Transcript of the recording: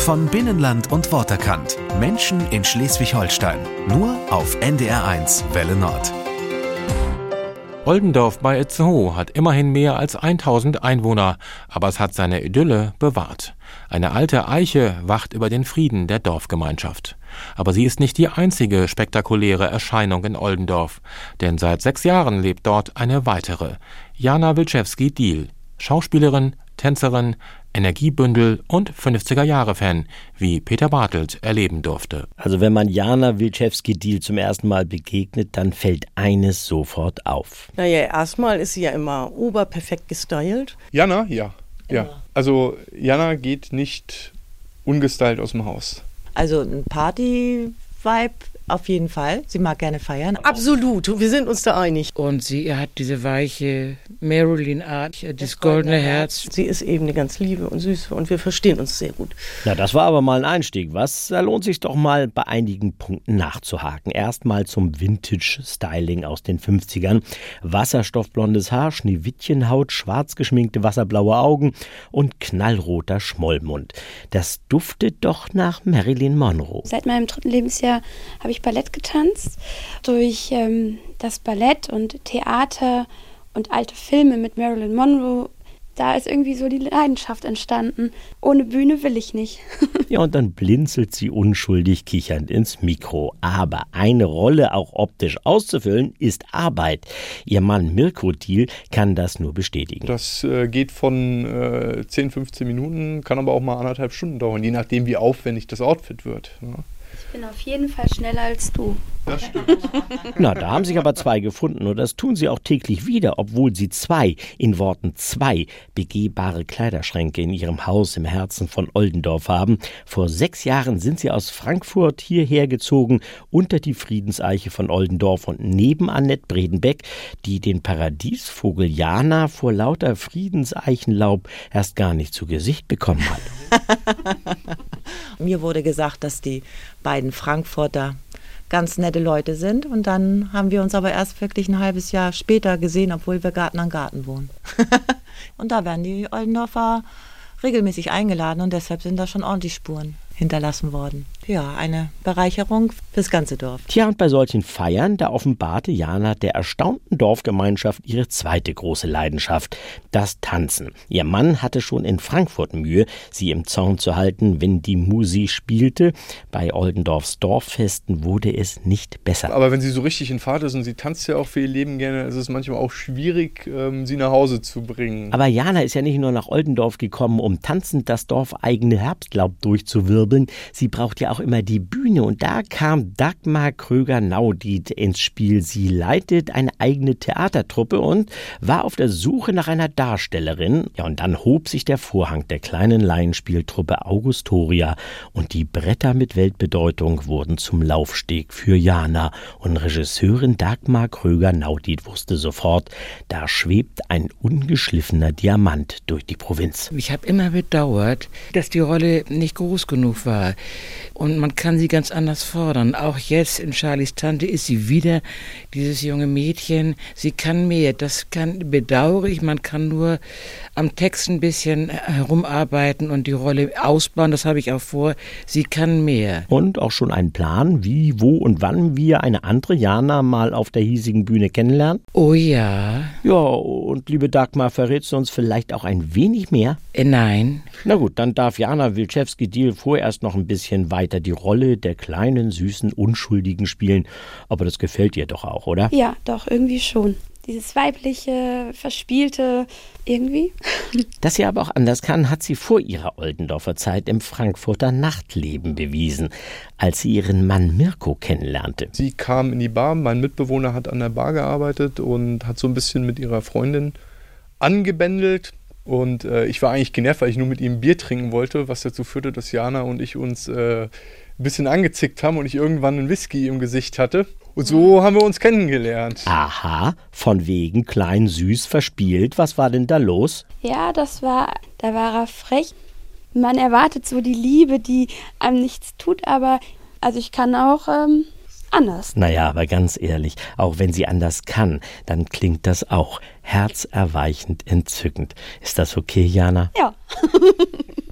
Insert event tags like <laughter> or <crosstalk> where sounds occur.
Von Binnenland und Worterkant. Menschen in Schleswig-Holstein. Nur auf NDR1 Welle Nord. Oldendorf bei Itzehoe hat immerhin mehr als 1000 Einwohner, aber es hat seine Idylle bewahrt. Eine alte Eiche wacht über den Frieden der Dorfgemeinschaft. Aber sie ist nicht die einzige spektakuläre Erscheinung in Oldendorf, denn seit sechs Jahren lebt dort eine weitere, Jana Wilczewski-Diel, Schauspielerin, Tänzerin, Energiebündel und 50er-Jahre-Fan, wie Peter Bartelt erleben durfte. Also wenn man Jana Wilczewski-Diel zum ersten Mal begegnet, dann fällt eines sofort auf. Naja, erstmal ist sie ja immer oberperfekt gestylt. Jana, ja. Ja. Also Jana geht nicht ungestylt aus dem Haus. Also ein Party-Vibe auf jeden Fall. Sie mag gerne feiern. Absolut, wir sind uns da einig. Und sie hat diese weiche Marilyn-Art, das goldene Herz. Sie ist eben eine ganz liebe und süße und wir verstehen uns sehr gut. Na, das war aber mal ein Einstieg. Was? Da lohnt sich doch mal bei einigen Punkten nachzuhaken. Erstmal zum Vintage-Styling aus den 50ern. Wasserstoffblondes Haar, Schneewittchenhaut, schwarz geschminkte wasserblaue Augen und knallroter Schmollmund. Das duftet doch nach Marilyn Monroe. Seit meinem dritten Lebensjahr habe ich Ballett getanzt. Durch ähm, das Ballett und Theater und alte Filme mit Marilyn Monroe, da ist irgendwie so die Leidenschaft entstanden. Ohne Bühne will ich nicht. <laughs> ja, und dann blinzelt sie unschuldig kichernd ins Mikro. Aber eine Rolle auch optisch auszufüllen, ist Arbeit. Ihr Mann Mirko Thiel kann das nur bestätigen. Das äh, geht von äh, 10, 15 Minuten, kann aber auch mal anderthalb Stunden dauern, je nachdem, wie aufwendig das Outfit wird. Ja. Ich bin auf jeden Fall schneller als du. Das stimmt. Na, da haben sich aber zwei gefunden und das tun sie auch täglich wieder, obwohl sie zwei, in Worten zwei, begehbare Kleiderschränke in ihrem Haus im Herzen von Oldendorf haben. Vor sechs Jahren sind sie aus Frankfurt hierher gezogen, unter die Friedenseiche von Oldendorf und neben Annette Bredenbeck, die den Paradiesvogel Jana vor lauter Friedenseichenlaub erst gar nicht zu Gesicht bekommen hat. <laughs> Mir wurde gesagt, dass die beiden Frankfurter ganz nette Leute sind. Und dann haben wir uns aber erst wirklich ein halbes Jahr später gesehen, obwohl wir Garten an Garten wohnen. <laughs> und da werden die Oldendorfer regelmäßig eingeladen und deshalb sind da schon ordentlich Spuren hinterlassen worden. Ja, eine Bereicherung fürs ganze Dorf. Tja, und bei solchen Feiern, da offenbarte Jana der erstaunten Dorfgemeinschaft ihre zweite große Leidenschaft, das Tanzen. Ihr Mann hatte schon in Frankfurt Mühe, sie im Zaun zu halten, wenn die Musi spielte. Bei Oldendorfs Dorffesten wurde es nicht besser. Aber wenn sie so richtig in Fahrt ist und sie tanzt ja auch für ihr Leben gerne, ist es manchmal auch schwierig, ähm, sie nach Hause zu bringen. Aber Jana ist ja nicht nur nach Oldendorf gekommen, um tanzend das dorfeigene Herbstlaub durchzuwirbeln. Sie braucht ja auch immer die Bühne und da kam Dagmar Kröger-Naudit ins Spiel. Sie leitet eine eigene Theatertruppe und war auf der Suche nach einer Darstellerin. Ja, und dann hob sich der Vorhang der kleinen Laienspieltruppe Augustoria und die Bretter mit Weltbedeutung wurden zum Laufsteg für Jana und Regisseurin Dagmar Kröger-Naudit wusste sofort, da schwebt ein ungeschliffener Diamant durch die Provinz. Ich habe immer bedauert, dass die Rolle nicht groß genug war. Und man kann sie ganz anders fordern. Auch jetzt in Charlies Tante ist sie wieder dieses junge Mädchen. Sie kann mehr. Das kann bedauere ich. Man kann nur am Text ein bisschen herumarbeiten und die Rolle ausbauen. Das habe ich auch vor. Sie kann mehr. Und auch schon ein Plan, wie, wo und wann wir eine andere Jana mal auf der hiesigen Bühne kennenlernen? Oh ja. Ja, und liebe Dagmar, verrätst du uns vielleicht auch ein wenig mehr? Äh, nein. Na gut, dann darf Jana Wilczewski-Diel vorerst noch ein bisschen weiter die Rolle der kleinen, süßen, Unschuldigen spielen. Aber das gefällt ihr doch auch, oder? Ja, doch, irgendwie schon. Dieses weibliche, verspielte, irgendwie. <laughs> Dass sie aber auch anders kann, hat sie vor ihrer Oldendorfer Zeit im Frankfurter Nachtleben bewiesen, als sie ihren Mann Mirko kennenlernte. Sie kam in die Bar, mein Mitbewohner hat an der Bar gearbeitet und hat so ein bisschen mit ihrer Freundin angebändelt. Und äh, ich war eigentlich genervt, weil ich nur mit ihm Bier trinken wollte, was dazu führte, dass Jana und ich uns äh, ein bisschen angezickt haben und ich irgendwann einen Whisky im Gesicht hatte. Und so haben wir uns kennengelernt. Aha, von wegen klein, süß, verspielt. Was war denn da los? Ja, das war, da war er frech. Man erwartet so die Liebe, die einem nichts tut, aber also ich kann auch ähm, anders. Naja, aber ganz ehrlich, auch wenn sie anders kann, dann klingt das auch herzerweichend entzückend. Ist das okay, Jana? Ja. <laughs>